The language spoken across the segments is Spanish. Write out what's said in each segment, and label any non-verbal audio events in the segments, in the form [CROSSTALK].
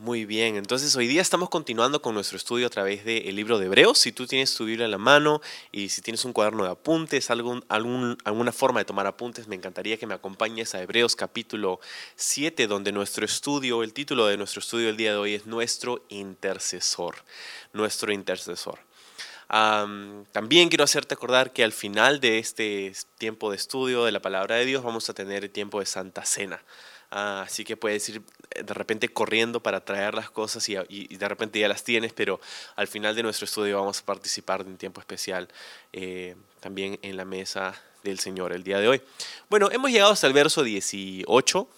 Muy bien, entonces hoy día estamos continuando con nuestro estudio a través del libro de Hebreos. Si tú tienes tu Biblia en la mano y si tienes un cuaderno de apuntes, algún, alguna forma de tomar apuntes, me encantaría que me acompañes a Hebreos capítulo 7, donde nuestro estudio, el título de nuestro estudio del día de hoy es Nuestro intercesor. Nuestro intercesor. también quiero hacerte acordar que al final de este tiempo de estudio de la palabra de Dios vamos a tener el tiempo de Santa Cena. Ah, así que puedes ir eh, de repente corriendo para traer las cosas y, de repente ya las tienes, pero al final de nuestro estudio vamos a participar de un tiempo especial eh, también en la mesa del Señor el día de hoy. Bueno, hemos llegado hasta el verso 18.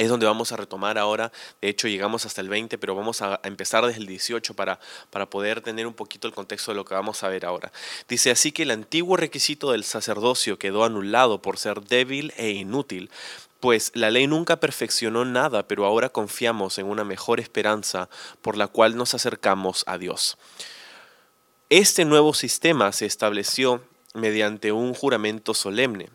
Es donde vamos a retomar ahora. De hecho, llegamos hasta el 20, pero vamos a, empezar desde el 18 para, para poder tener un poquito el contexto de lo que vamos a ver ahora. Dice así que el antiguo requisito del sacerdocio quedó anulado por ser débil e inútil, pues la ley nunca perfeccionó nada, pero ahora confiamos en una mejor esperanza por la cual nos acercamos a Dios. Este nuevo sistema se estableció mediante un juramento solemne.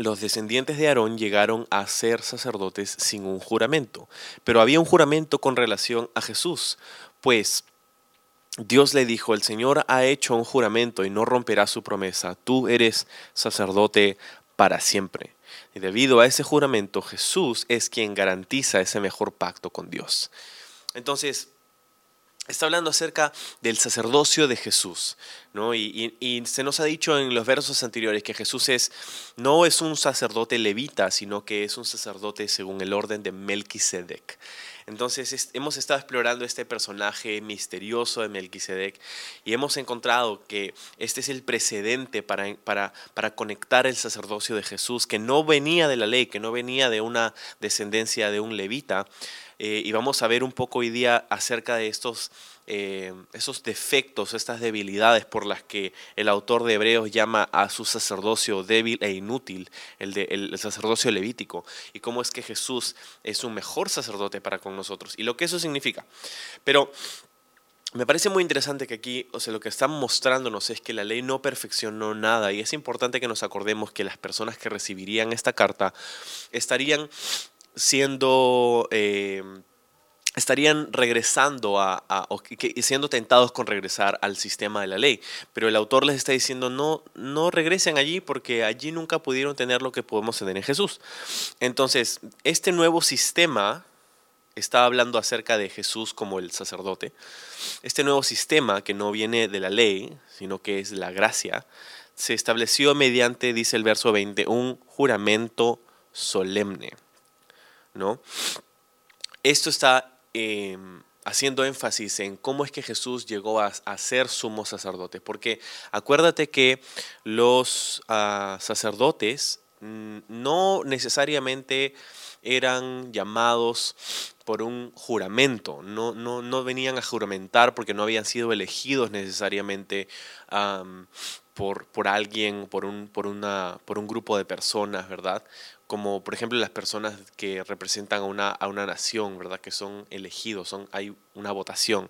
Los descendientes de Aarón llegaron a ser sacerdotes sin un juramento, pero había un juramento con relación a Jesús, pues Dios le dijo, el Señor ha hecho un juramento y no romperá su promesa, tú eres sacerdote para siempre. Y debido a ese juramento, Jesús es quien garantiza ese mejor pacto con Dios. Entonces, está hablando acerca del sacerdocio de Jesús, ¿no? Y, se nos ha dicho en los versos anteriores que Jesús es, no es un sacerdote levita, sino que es un sacerdote según el orden de Melquisedec. Entonces hemos estado explorando este personaje misterioso de Melquisedec y hemos encontrado que este es el precedente para, para, para conectar el sacerdocio de Jesús, que no venía de la ley, que no venía de una descendencia de un levita. Eh, y vamos a ver un poco hoy día acerca de estos eh, esos defectos, estas debilidades por las que el autor de Hebreos llama a su sacerdocio débil e inútil, el, de, el sacerdocio levítico, y cómo es que Jesús es un mejor sacerdote para con nosotros, y lo que eso significa. Pero me parece muy interesante que aquí, o sea, lo que están mostrándonos es que la ley no perfeccionó nada y es importante que nos acordemos que las personas que recibirían esta carta estarían siendo eh, estarían regresando a, y siendo tentados con regresar al sistema de la ley. Pero el autor les está diciendo, no, no regresen allí porque allí nunca pudieron tener lo que podemos tener en Jesús. Entonces, este nuevo sistema está hablando acerca de Jesús como el sacerdote. Este nuevo sistema que no viene de la ley, sino que es la gracia, se estableció mediante, dice el verso 20, un juramento solemne. ¿No? Esto está Em, haciendo énfasis en cómo es que Jesús llegó a, ser sumo sacerdote. Porque acuérdate que los ah, sacerdotes mm, no necesariamente eran llamados por un juramento, no, no, no, venían a juramentar porque no habían sido elegidos necesariamente por, por, alguien, por un, por, una, por un grupo de personas, ¿verdad? Como por ejemplo las personas que representan a una, a una nación, ¿verdad? Que son elegidos, son, hay una votación.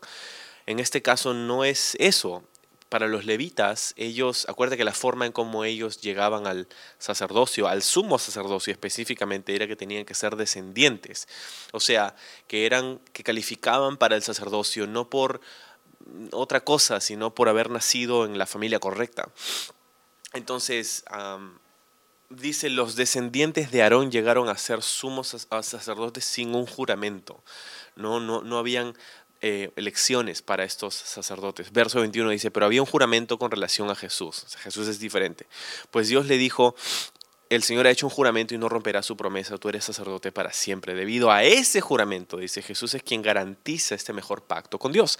En este caso no es eso. Para los levitas, ellos, acuérdate que la forma en cómo ellos llegaban al sacerdocio, al sumo sacerdocio específicamente, era que tenían que ser descendientes. O sea, que eran, que calificaban para el sacerdocio no por otra cosa, sino por haber nacido en la familia correcta. Entonces, dice, los descendientes de Aarón llegaron a ser sumos sacerdotes sin un juramento. No, no, no habían eh, elecciones para estos sacerdotes. Verso 21 dice, pero había un juramento con relación a Jesús. Jesús es diferente. Pues Dios le dijo, el Señor ha hecho un juramento y no romperá su promesa, tú eres sacerdote para siempre. Debido a ese juramento, dice Jesús, es quien garantiza este mejor pacto con Dios.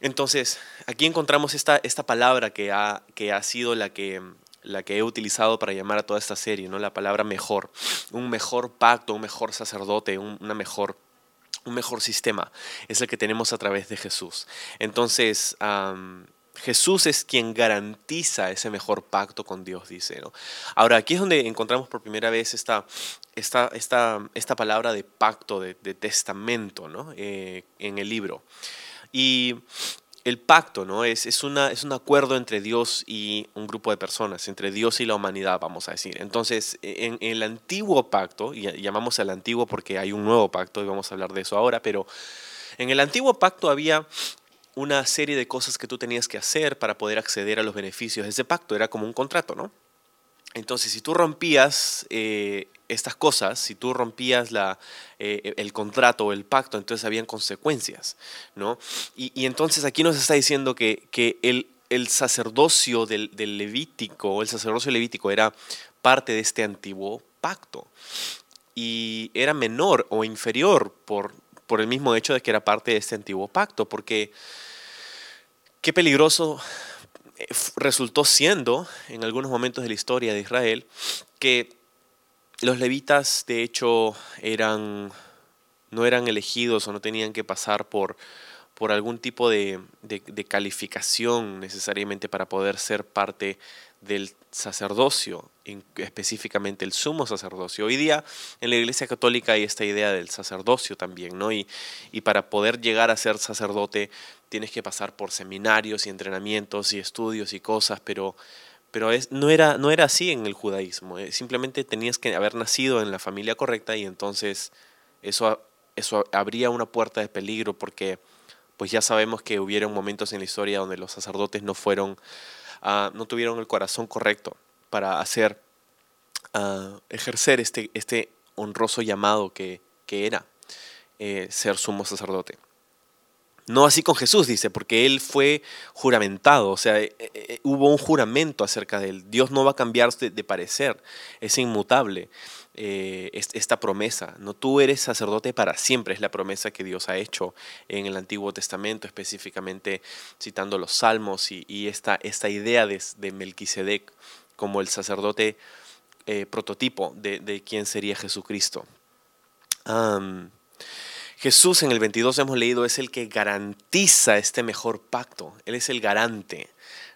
Entonces, aquí encontramos esta, esta palabra que ha, que ha sido la que la que he utilizado para llamar a toda esta serie, ¿no? La palabra mejor, un mejor pacto, un mejor sacerdote, un, una mejor, un mejor sistema, es el que tenemos a través de Jesús. Entonces, Jesús es quien garantiza ese mejor pacto con Dios, dice. ¿no? Ahora, aquí es donde encontramos por primera vez esta, esta, esta, esta palabra de pacto, de, testamento, ¿no? Eh, en el libro. Y el pacto, ¿no? Es, es, una, es un acuerdo entre Dios y un grupo de personas, entre Dios y la humanidad, vamos a decir. Entonces, en, en el antiguo pacto, y llamamos al antiguo porque hay un nuevo pacto, y vamos a hablar de eso ahora, pero en el antiguo pacto había una serie de cosas que tú tenías que hacer para poder acceder a los beneficios de ese pacto. Era como un contrato, ¿no? Entonces, si tú rompías eh, estas cosas, si tú rompías eh, el contrato o el pacto, entonces habían consecuencias, ¿no? Y, entonces aquí nos está diciendo que, el, sacerdocio del, Levítico, el sacerdocio levítico era parte de este antiguo pacto y era menor o inferior por, el mismo hecho de que era parte de este antiguo pacto, porque qué peligroso resultó siendo en algunos momentos de la historia de Israel que los levitas de hecho eran no eran elegidos o no tenían que pasar por, por algún tipo de, de calificación necesariamente para poder ser parte del sacerdocio, específicamente el sumo sacerdocio. Hoy día en la Iglesia Católica hay esta idea del sacerdocio también, ¿no? Y, y para poder llegar a ser sacerdote tienes que pasar por seminarios y entrenamientos y estudios y cosas, pero, pero es, no, era, no era así en el judaísmo. Eh, simplemente tenías que haber nacido en la familia correcta y entonces eso, eso abría una puerta de peligro porque pues ya sabemos que hubieron momentos en la historia donde los sacerdotes no fueron Ah, no tuvieron el corazón correcto para hacer, uh, ejercer este, este honroso llamado que, que era eh, ser sumo sacerdote. No así con Jesús, dice, porque él fue juramentado, o sea, eh, eh, hubo un juramento acerca de él. Dios no va a cambiar de parecer, es inmutable. Eh, esta promesa. No tú eres sacerdote para siempre, es la promesa que Dios ha hecho en el Antiguo Testamento, específicamente citando los salmos y, esta, esta, idea de, de, Melquisedec como el sacerdote eh, prototipo de, de, quién sería Jesucristo. Jesús en el 22 hemos leído es el que garantiza este mejor pacto, Él es el garante.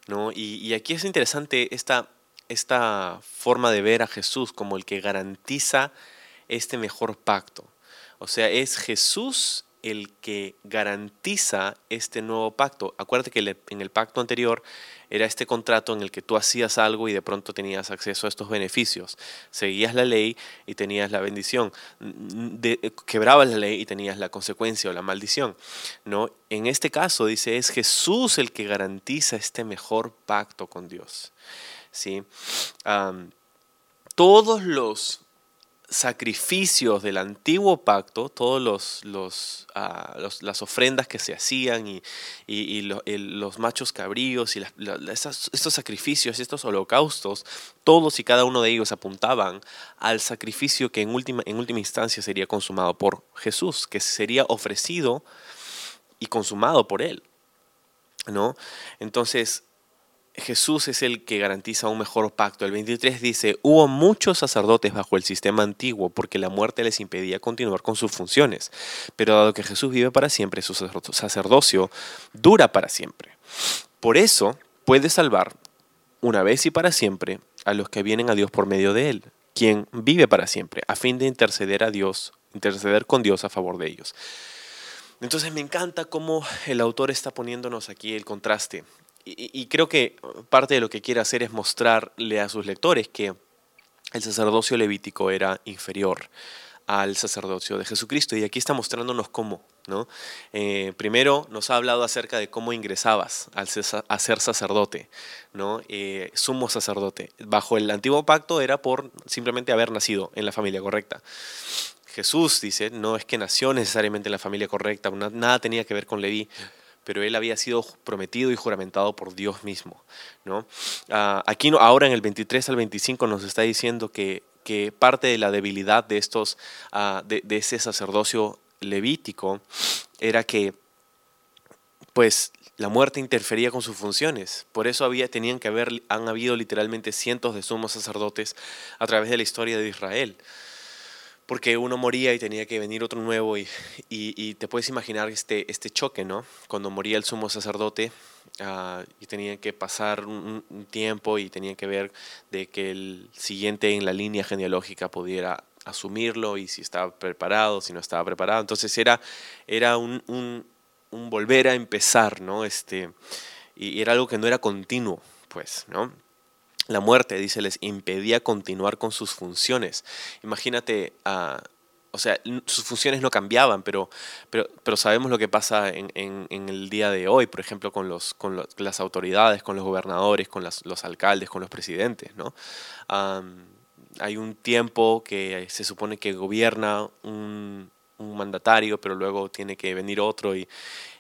¿no? Y, y aquí es interesante esta esta forma de ver a Jesús como el que garantiza este mejor pacto. O sea, es Jesús el que garantiza este nuevo pacto. Acuérdate que en el pacto anterior era este contrato en el que tú hacías algo y de pronto tenías acceso a estos beneficios. Seguías la ley y tenías la bendición. quebrabas la ley y tenías la consecuencia o la maldición. ¿no? En este caso dice, es Jesús el que garantiza este mejor pacto con Dios. ¿Sí? todos los sacrificios del antiguo pacto, todos los, los, ah, las ofrendas que se hacían y, y, los machos cabríos y estos sacrificios, estos holocaustos, todos y cada uno de ellos apuntaban al sacrificio que en última, en última instancia sería consumado por Jesús, que sería ofrecido y consumado por él. ¿no? Entonces, Jesús es el que garantiza un mejor pacto. El 23 dice, hubo muchos sacerdotes bajo el sistema antiguo porque la muerte les impedía continuar con sus funciones. Pero dado que Jesús vive para siempre, su sacerdocio dura para siempre. Por eso puede salvar una vez y para siempre a los que vienen a Dios por medio de él, quien vive para siempre, a fin de interceder a Dios, interceder con Dios a favor de ellos. Entonces me encanta cómo el autor está poniéndonos aquí el contraste y, creo que parte de lo que quiere hacer es mostrarle a sus lectores que el sacerdocio levítico era inferior al sacerdocio de Jesucristo. Y aquí está mostrándonos cómo. ¿no? Eh, primero nos ha hablado acerca de cómo ingresabas al a ser sacerdote, ¿no? Eh, sumo sacerdote. Bajo el antiguo pacto era por simplemente haber nacido en la familia correcta. Jesús dice, no es que nació necesariamente en la familia correcta, nada tenía que ver con Leví, pero él había sido prometido y juramentado por Dios mismo. ¿no? Ah, aquí ahora en el 23 al 25 nos está diciendo que, que parte de la debilidad de, estos, ah, de, ese sacerdocio levítico era que pues la muerte interfería con sus funciones. Por eso había, tenían que haber, han habido literalmente cientos de sumos sacerdotes a través de la historia de Israel. Porque uno moría y tenía que venir otro nuevo y, y, te puedes imaginar este, este choque, ¿no? Cuando moría el sumo sacerdote uh, y tenía que pasar un, tiempo y tenía que ver de que el siguiente en la línea genealógica pudiera asumirlo y si estaba preparado, si no estaba preparado. Entonces era, era un, un, un volver a empezar, ¿no? Este, y era algo que no era continuo, pues, ¿no? La muerte, dice, les impedía continuar con sus funciones. Imagínate, uh, o sea, sus funciones no cambiaban, pero, pero, pero sabemos lo que pasa en, el día de hoy, por ejemplo, con, las autoridades, con los gobernadores, con los alcaldes, con los presidentes, hay un tiempo que se supone que gobierna un mandatario, pero luego tiene que venir otro y,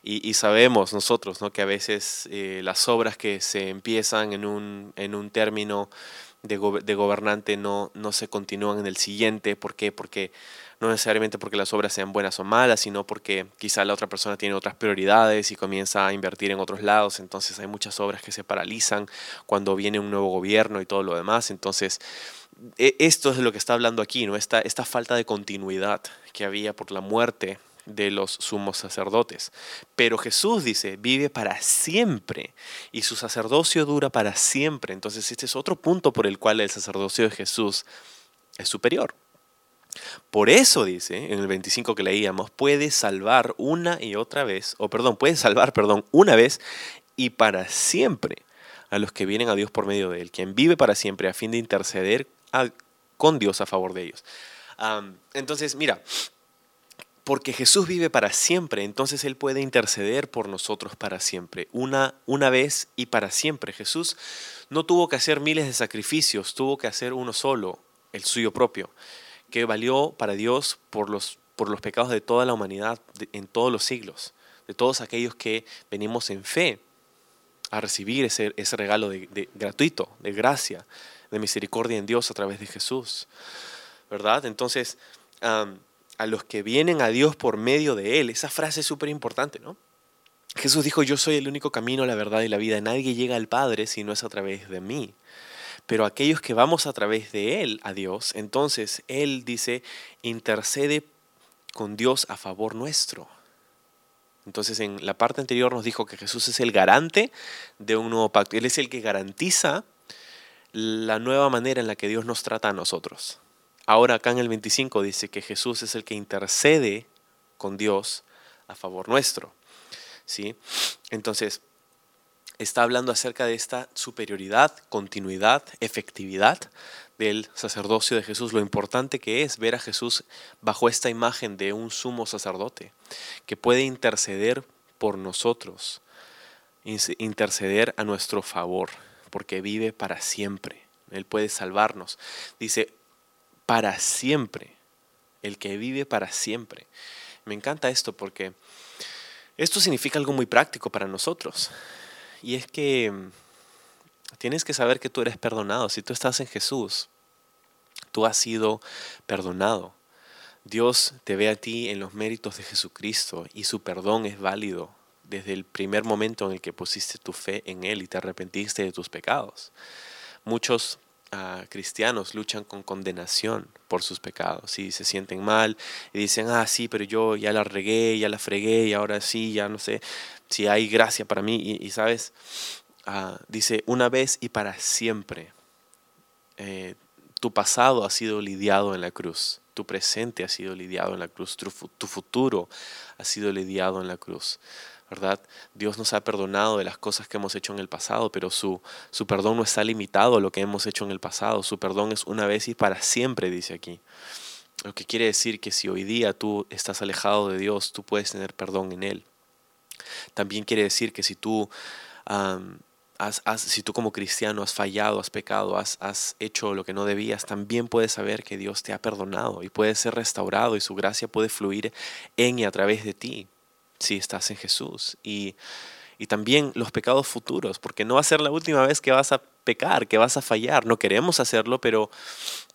y, y sabemos nosotros ¿no? que a veces eh, las obras que se empiezan en un, en un término de, go de, gobernante no, no se continúan en el siguiente. ¿Por qué? Porque no necesariamente porque las obras sean buenas o malas, sino porque quizá la otra persona tiene otras prioridades y comienza a invertir en otros lados. Entonces hay muchas obras que se paralizan cuando viene un nuevo gobierno y todo lo demás. Entonces e, esto es de lo que está hablando aquí, ¿no? Esta, esta falta de continuidad que había por la muerte de los sumos sacerdotes. Pero Jesús dice, vive para siempre y su sacerdocio dura para siempre. Entonces este es otro punto por el cual el sacerdocio de Jesús es superior. Por eso dice, en el 25 que leíamos, puede salvar una y otra vez, o perdón, puede salvar, perdón, una vez y para siempre a los que vienen a Dios por medio de él, quien vive para siempre a fin de interceder con Dios a favor de ellos. Entonces, mira, porque Jesús vive para siempre, entonces Él puede interceder por nosotros para siempre, una, una vez y para siempre. Jesús no tuvo que hacer miles de sacrificios, tuvo que hacer uno solo, el suyo propio, que valió para Dios por los, por los pecados de toda la humanidad en todos los siglos, de todos aquellos que venimos en fe a recibir ese, ese regalo de, gratuito, de gracia, de misericordia en Dios a través de Jesús. ¿Verdad? Entonces, a los que vienen a Dios por medio de Él, esa frase es súper importante, ¿no? Jesús dijo, yo soy el único camino, la verdad y la vida. Nadie llega al Padre si no es a través de mí. Pero aquellos que vamos a través de Él a Dios, entonces Él dice, intercede con Dios a favor nuestro. Entonces en la parte anterior nos dijo que Jesús es el garante de un nuevo pacto. Él es el que garantiza la nueva manera en la que Dios nos trata a nosotros. Ahora acá en el 25 dice que Jesús es el que intercede con Dios a favor nuestro. ¿sí? Entonces, está hablando acerca de esta superioridad, continuidad, efectividad del sacerdocio de Jesús, lo importante que es ver a Jesús bajo esta imagen de un sumo sacerdote que puede interceder por nosotros, interceder a nuestro favor porque vive para siempre. Él puede salvarnos. Dice, para siempre. El que vive para siempre. Me encanta esto porque esto significa algo muy práctico para nosotros. Y es que mm, tienes que saber que tú eres perdonado. Si tú estás en Jesús, tú has sido perdonado. Dios te ve a ti en los méritos de Jesucristo y su perdón es válido desde el primer momento en el que pusiste tu fe en Él y te arrepentiste de tus pecados. Muchos uh, cristianos luchan con condenación por sus pecados y se sienten mal y dicen, ah, sí, pero yo ya la regué, ya la fregué y ahora sí, ya no sé si hay gracia para mí. Y, sabes, uh, dice, una vez y para siempre. Eh, tu pasado ha sido lidiado en la cruz, tu presente ha sido lidiado en la cruz, tu futuro ha sido lidiado en la cruz. ¿Verdad? Dios nos ha perdonado de las cosas que hemos hecho en el pasado, pero su, su perdón no está limitado a lo que hemos hecho en el pasado. Su perdón es una vez y para siempre, dice aquí. Lo que quiere decir que si hoy día tú estás alejado de Dios, tú puedes tener perdón en Él. También quiere decir que si tú, has, si tú como cristiano has fallado, has pecado, has, has hecho lo que no debías, también puedes saber que Dios te ha perdonado y puedes ser restaurado y su gracia puede fluir en y a través de ti si estás en Jesús. Y, y también los pecados futuros, porque no va a ser la última vez que vas a pecar, que vas a fallar. No queremos hacerlo, pero,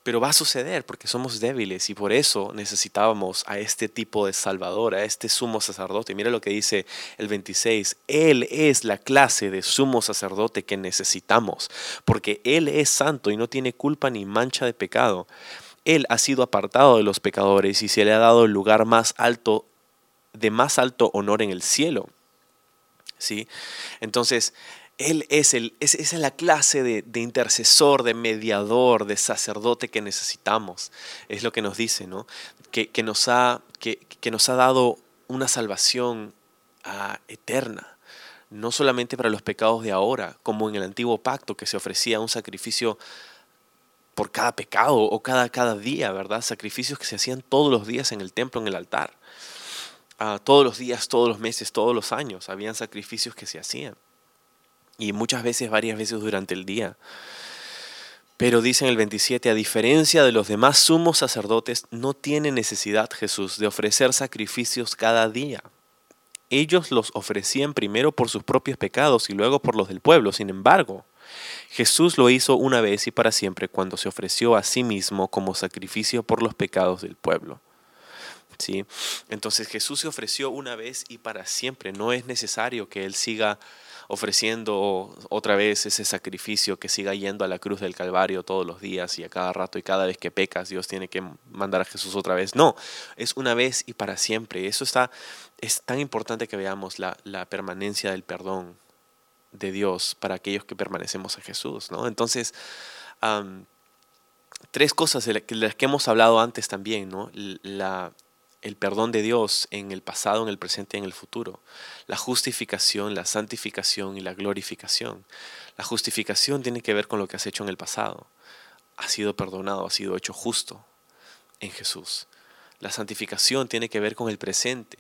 pero va a suceder porque somos débiles y por eso necesitábamos a este tipo de Salvador, a este sumo sacerdote. Mira lo que dice el 26. Él es la clase de sumo sacerdote que necesitamos, porque Él es santo y no tiene culpa ni mancha de pecado Él ha sido apartado de los pecadores y se le ha dado el lugar más alto, de más alto honor en el cielo. ¿Sí? Entonces, Él es, el, esa es la clase de, intercesor, de mediador, de sacerdote que necesitamos. Es lo que nos dice, ¿no? Que, nos, ha, que, nos ha dado una salvación ah, eterna no solamente para los pecados de ahora, como en el antiguo pacto que se ofrecía un sacrificio por cada pecado o cada, cada día, ¿verdad? Sacrificios que se hacían todos los días en el templo, en el altar. Ah, todos los días, todos los meses, todos los años, habían sacrificios que se hacían. Y muchas veces, varias veces durante el día. Pero dice en el 27, a diferencia de los demás sumos sacerdotes, no tiene necesidad Jesús de ofrecer sacrificios cada día ellos los ofrecían primero por sus propios pecados y luego por los del pueblo. Sin embargo, Jesús lo hizo una vez y para siempre cuando se ofreció a sí mismo como sacrificio por los pecados del pueblo. ¿Sí? Entonces Jesús se ofreció una vez y para siempre. No es necesario que Él siga ofreciendo otra vez ese sacrificio, que siga yendo a la cruz del Calvario todos los días y a cada rato y cada vez que pecas Dios tiene que mandar a Jesús otra vez. No, es una vez y para siempre. Eso está, es tan importante que veamos la, permanencia del perdón de Dios para aquellos que permanecemos en Jesús. ¿no? Entonces, tres cosas de las que hemos hablado antes también, ¿no? La, el perdón de Dios en el pasado, en el presente y en el futuro. La justificación, la santificación y la glorificación. La justificación tiene que ver con lo que has hecho en el pasado. Ha sido perdonado, ha sido hecho justo en Jesús. La santificación tiene que ver con el presente,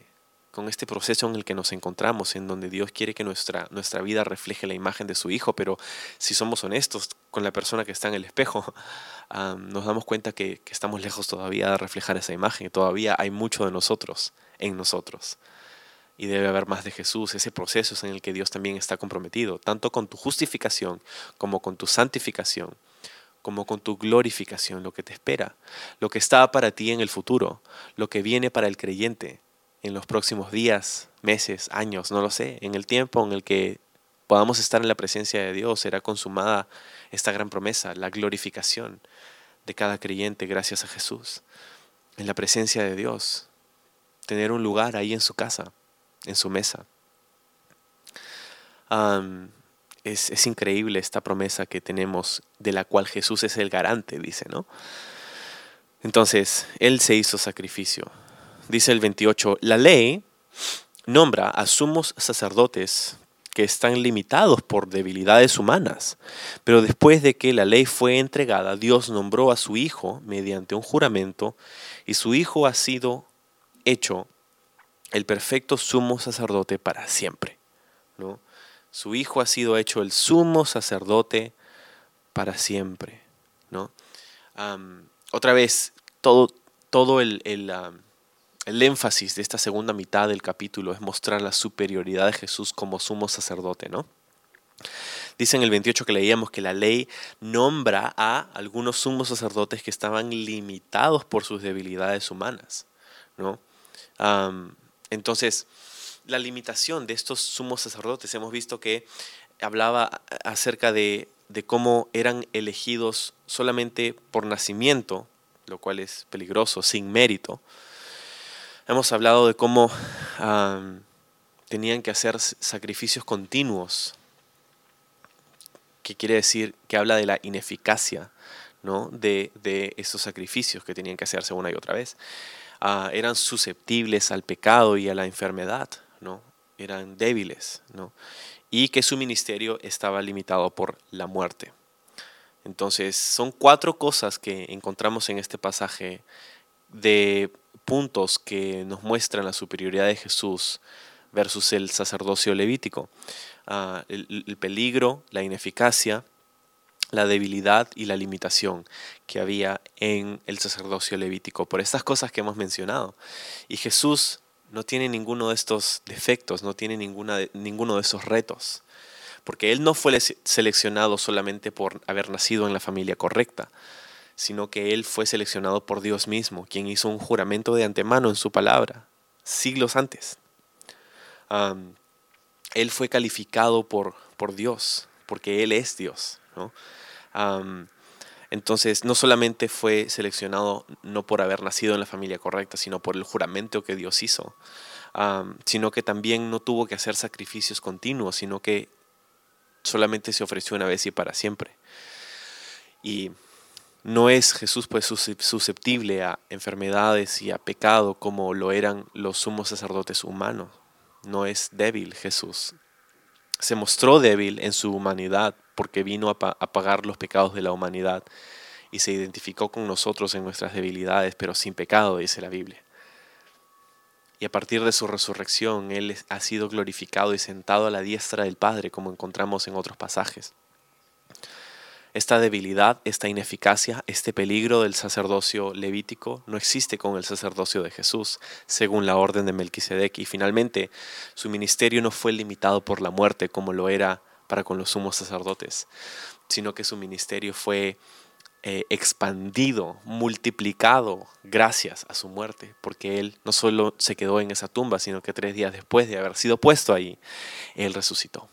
con este proceso en el que nos encontramos, en donde Dios quiere que nuestra, nuestra vida refleje la imagen de su Hijo, pero si somos honestos con la persona que está en el espejo, [LAUGHS] nos damos cuenta que, que, estamos lejos todavía de reflejar esa imagen, todavía hay mucho de nosotros en nosotros. Y debe haber más de Jesús, ese proceso es en el que Dios también está comprometido, tanto con tu justificación como con tu santificación como con tu glorificación, lo que te espera, lo que está para ti en el futuro, lo que viene para el creyente, en los próximos días, meses, años, no lo sé, en el tiempo en el que podamos estar en la presencia de Dios, será consumada esta gran promesa, la glorificación de cada creyente gracias a Jesús, en la presencia de Dios, tener un lugar ahí en su casa, en su mesa. es, es, increíble esta promesa que tenemos, de la cual Jesús es el garante, dice, ¿no? Entonces, Él se hizo sacrificio, dice el 28, la ley nombra a sumos sacerdotes que están limitados por debilidades humanas. Pero después de que la ley fue entregada, Dios nombró a su Hijo mediante un juramento y su Hijo ha sido hecho el perfecto sumo sacerdote para siempre. ¿no? Su Hijo ha sido hecho el sumo sacerdote para siempre. ¿no? otra vez, todo, todo el, el énfasis de esta segunda mitad del capítulo es mostrar la superioridad de Jesús como sumo sacerdote, ¿no? Dice en el 28 que leíamos que la ley nombra a algunos sumos sacerdotes que estaban limitados por sus debilidades humanas, ¿no? entonces, la limitación de estos sumos sacerdotes, hemos visto que hablaba acerca de cómo eran elegidos solamente por nacimiento, lo cual es peligroso, sin mérito, hemos hablado de cómo tenían que hacer sacrificios continuos, que quiere decir que habla de la ineficacia ¿no? de, esos sacrificios que tenían que hacerse una y otra vez. Ah, eran susceptibles al pecado y a la enfermedad, ¿no? eran débiles, ¿no? y que su ministerio estaba limitado por la muerte. Entonces, son cuatro cosas que encontramos en este pasaje de puntos que nos muestran la superioridad de Jesús versus el sacerdocio levítico. Ah, el, peligro, la ineficacia, la debilidad y la limitación que había en el sacerdocio levítico por estas cosas que hemos mencionado. Y Jesús no tiene ninguno de estos defectos, no tiene ninguno de esos retos, porque Él no fue seleccionado solamente por haber nacido en la familia correcta, sino que él fue seleccionado por Dios mismo, quien hizo un juramento de antemano en su palabra, siglos antes. él fue calificado por, por Dios, porque Él es Dios. Entonces, no solamente fue seleccionado no por haber nacido en la familia correcta, sino por el juramento que Dios hizo, sino que también no tuvo que hacer sacrificios continuos, sino que solamente se ofreció una vez y para siempre. Y no es Jesús pues susceptible a enfermedades y a pecado como lo eran los sumos sacerdotes humanos. No es débil Jesús. Se mostró débil en su humanidad porque vino a, pagar los pecados de la humanidad y se identificó con nosotros en nuestras debilidades, pero sin pecado, dice la Biblia. Y a partir de su resurrección, Él ha sido glorificado y sentado a la diestra del Padre, como encontramos en otros pasajes. Esta debilidad, esta ineficacia, este peligro del sacerdocio levítico no existe con el sacerdocio de Jesús, según la orden de Melquisedec. Y finalmente, su ministerio no fue limitado por la muerte como lo era para con los sumos sacerdotes, sino que su ministerio fue eh, expandido, multiplicado gracias a su muerte, porque él no solo se quedó en esa tumba, sino que tres días después de haber sido puesto ahí, él resucitó.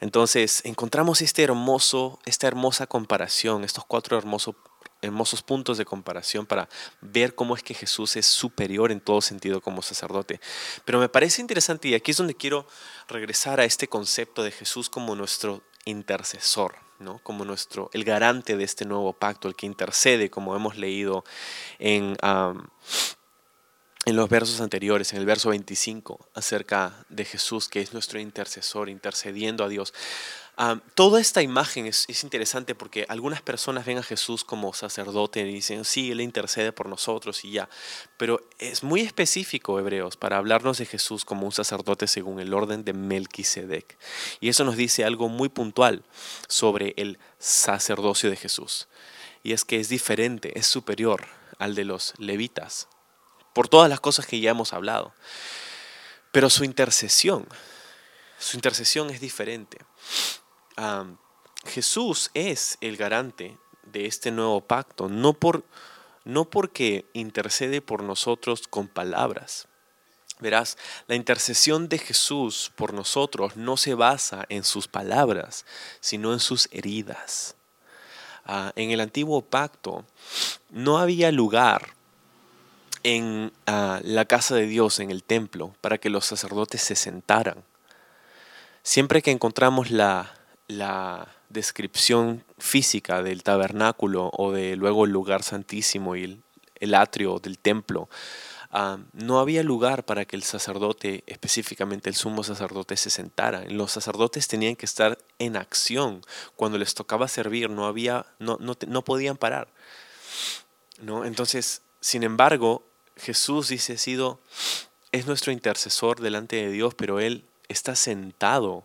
Entonces encontramos este hermoso, esta hermosa comparación, estos cuatro hermosos puntos de comparación para ver cómo es que Jesús es superior en todo sentido como sacerdote. Pero me parece interesante y aquí es donde quiero regresar a este concepto de Jesús como nuestro intercesor, ¿no? como nuestro, el garante de este nuevo pacto, el que intercede, como hemos leído en, en los versos anteriores, en el verso 25, acerca de Jesús, que es nuestro intercesor, intercediendo a Dios toda esta imagen es, interesante porque algunas personas ven a Jesús como sacerdote y dicen, sí, Él intercede por nosotros y ya. Pero es muy específico, Hebreos, para hablarnos de Jesús como un sacerdote según el orden de Melquisedec. Y eso nos dice algo muy puntual sobre el sacerdocio de Jesús. Y es que es diferente, es superior al de los levitas, por todas las cosas que ya hemos hablado. Pero su intercesión, su intercesión es diferente. Jesús es el garante de este nuevo pacto, no, por, no porque intercede por nosotros con palabras. Verás, la intercesión de Jesús por nosotros no se basa en sus palabras, sino en sus heridas. Ah, en el antiguo pacto no había lugar en ah, la casa de Dios, en el templo, para que los sacerdotes se sentaran. Siempre que encontramos la, la descripción física del tabernáculo o de luego el lugar santísimo y el, atrio del templo, ah, no había lugar para que el sacerdote, específicamente el sumo sacerdote, se sentara. Los sacerdotes tenían que estar en acción. Cuando les tocaba servir, no, había, no, no, podían parar. ¿no? Entonces, sin embargo, Jesús dice, sido, es nuestro intercesor delante de Dios, pero Él está sentado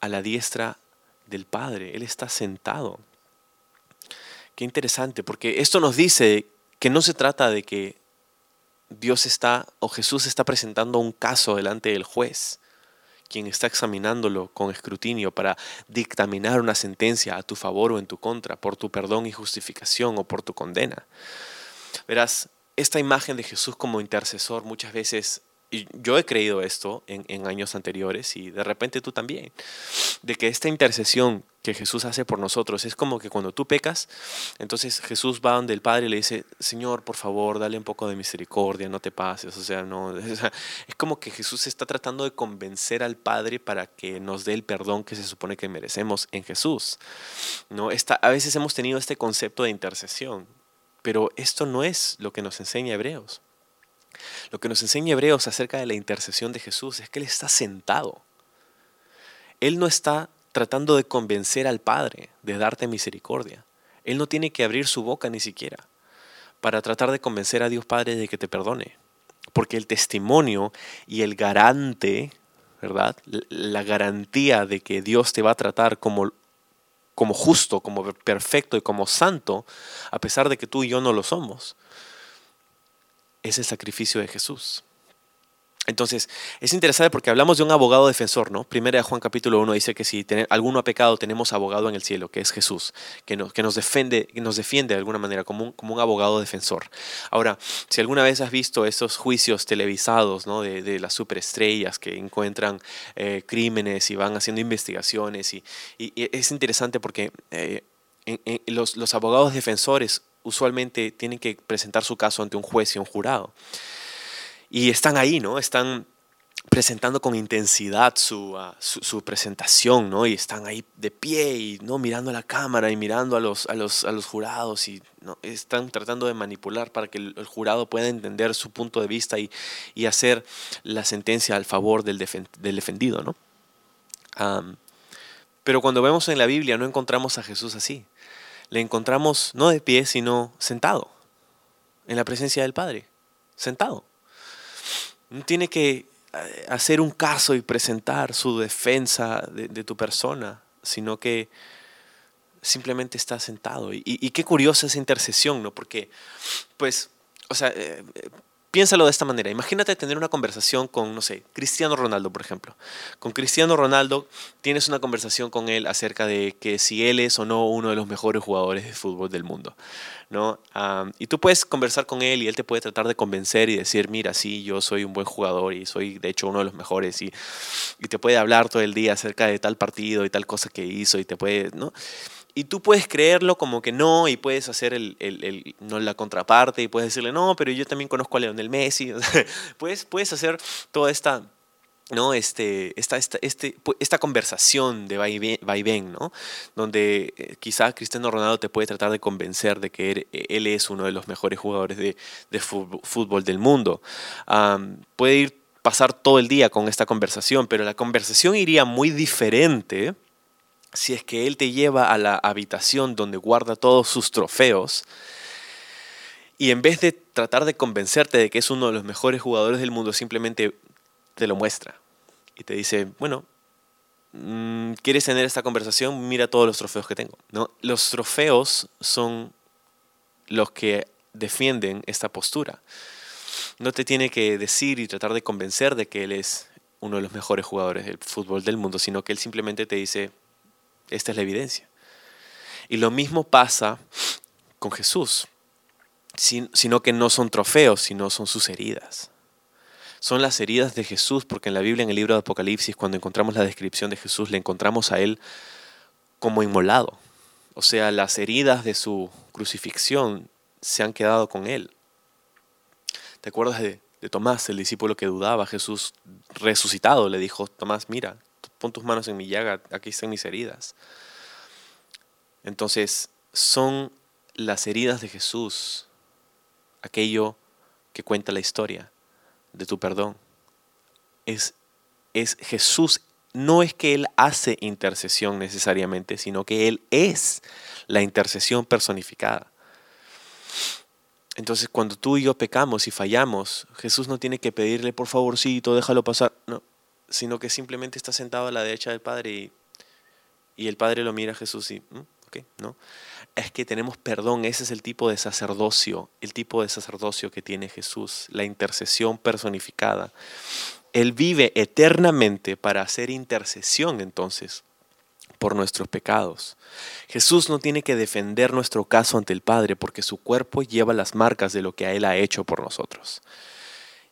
a la diestra del Padre. Él está sentado. Qué interesante, porque esto nos dice que no se trata de que Dios está o Jesús está presentando un caso delante del juez, quien está examinándolo con escrutinio para dictaminar una sentencia a tu favor o en tu contra, por tu perdón y justificación o por tu condena. Verás, esta imagen de Jesús como intercesor muchas veces yo he creído esto en, años anteriores y de repente tú también, de que esta intercesión que Jesús hace por nosotros es como que cuando tú pecas, entonces Jesús va donde el Padre y le dice, Señor, por favor, dale un poco de misericordia, no te pases, o sea, no, [LAUGHS] es como que Jesús está tratando de convencer al Padre para que nos dé el perdón que se supone que merecemos en Jesús. ¿no? Esta, a veces hemos tenido este concepto de intercesión, pero esto no es lo que nos enseña Hebreos. Lo que nos enseña Hebreos acerca de la intercesión de Jesús es que Él está sentado. Él no está tratando de convencer al Padre de darte misericordia. Él no tiene que abrir su boca ni siquiera para tratar de convencer a Dios Padre de que te perdone. Porque el testimonio y el garante, ¿verdad? La garantía de que Dios te va a tratar como, como justo, como perfecto y como santo, a pesar de que tú y yo no lo somos, es el sacrificio de Jesús. Entonces, es interesante porque hablamos de un abogado defensor, ¿no? Primera de Juan capítulo 1 dice que si alguno ha pecado, tenemos abogado en el cielo, que es Jesús, que nos, que nos, defiende, que nos defiende de alguna manera como un, como un abogado defensor. Ahora, si alguna vez has visto esos juicios televisados, ¿no? De, las superestrellas que encuentran eh, crímenes y van haciendo investigaciones, y, es interesante porque... Eh, los, los abogados defensores usualmente tienen que presentar su caso ante un juez y un jurado. Y están ahí, ¿no? Están presentando con intensidad su, ah, su, presentación, ¿no? Y están ahí de pie y no mirando a la cámara y mirando a los, a los, a los jurados y ¿no? están tratando de manipular para que el, jurado pueda entender su punto de vista y, y hacer la sentencia al favor del defendido, ¿no? pero cuando vemos en la Biblia no encontramos a Jesús así. Le encontramos no de pie, sino sentado, en la presencia del Padre, sentado. No tiene que eh, hacer un caso y presentar su defensa de, tu persona, sino que simplemente está sentado. Y, qué curiosa esa intercesión, ¿no? Porque, pues, o sea, eh, Piénsalo de esta manera. Imagínate tener una conversación con, no sé, Cristiano Ronaldo, por ejemplo. Con Cristiano Ronaldo tienes una conversación con él acerca de que si él es o no uno de los mejores jugadores de fútbol del mundo. ¿no? y tú puedes conversar con él y él te puede tratar de convencer y decir, mira, sí, yo soy un buen jugador y soy de hecho uno de los mejores. Y, y te puede hablar todo el día acerca de tal partido y tal cosa que hizo y te puede, ¿no? Y tú puedes creerlo como que no, y puedes hacer el, el, no, la contraparte, y puedes decirle, no, pero yo también conozco a Leonel Messi. [LAUGHS] puedes, puedes hacer toda esta, ¿no? este, esta, esta, este, esta conversación de vaivén, ¿no? donde eh, quizá Cristiano Ronaldo te puede tratar de convencer de que él, es uno de los mejores jugadores de, de fútbol, del mundo. puede ir pasar todo el día con esta conversación, pero la conversación iría muy diferente si es que Él te lleva a la habitación donde guarda todos sus trofeos, y en vez de tratar de convencerte de que es uno de los mejores jugadores del mundo, simplemente te lo muestra y te dice, bueno, mm, ¿quieres tener esta conversación? Mira todos los trofeos que tengo. ¿No? Los trofeos son los que defienden esta postura. No te tiene que decir y tratar de convencer de que él es uno de los mejores jugadores del fútbol del mundo, sino que él simplemente te dice, esta es la evidencia. Y lo mismo pasa con Jesús, sino que no son trofeos, sino son sus heridas. Son las heridas de Jesús, porque en la Biblia, en el libro de Apocalipsis, cuando encontramos la descripción de Jesús, le encontramos a Él como inmolado. O sea, las heridas de su crucifixión se han quedado con Él. ¿Te acuerdas de, de Tomás, el discípulo que dudaba? Jesús resucitado le dijo, Tomás, mira, pon tus manos en mi llaga, aquí están mis heridas. Entonces, son las heridas de Jesús aquello que cuenta la historia de tu perdón. Es, es Jesús, no es que Él hace intercesión necesariamente, sino que Él es la intercesión personificada. Entonces, cuando tú y yo pecamos y fallamos, Jesús no tiene que pedirle, por favorcito, déjalo pasar. No, sino que simplemente está sentado a la derecha del Padre y, y el Padre lo mira a Jesús y, mm, ¿no? Es que tenemos perdón, ese es el tipo de sacerdocio, el tipo de sacerdocio que tiene Jesús, la intercesión personificada. Él vive eternamente para hacer intercesión entonces por nuestros pecados. Jesús no tiene que defender nuestro caso ante el Padre porque su cuerpo lleva las marcas de lo que Él ha hecho por nosotros.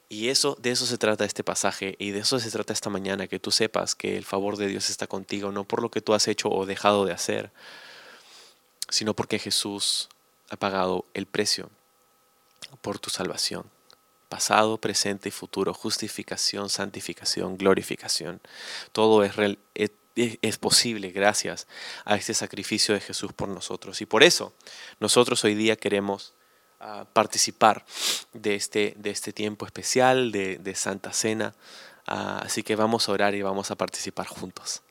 Y eso, de eso se trata este pasaje y de eso se trata esta mañana, que tú sepas que el favor de Dios está contigo, no por lo que tú has hecho o dejado de hacer, sino porque Jesús ha pagado el precio por tu salvación. Pasado, presente y futuro, justificación, santificación, glorificación. Todo es, es posible gracias a este sacrificio de Jesús por nosotros. Y por eso nosotros hoy día queremos participar de este, de este tiempo especial de, Santa Cena. Ah, así que vamos a orar y vamos a participar juntos.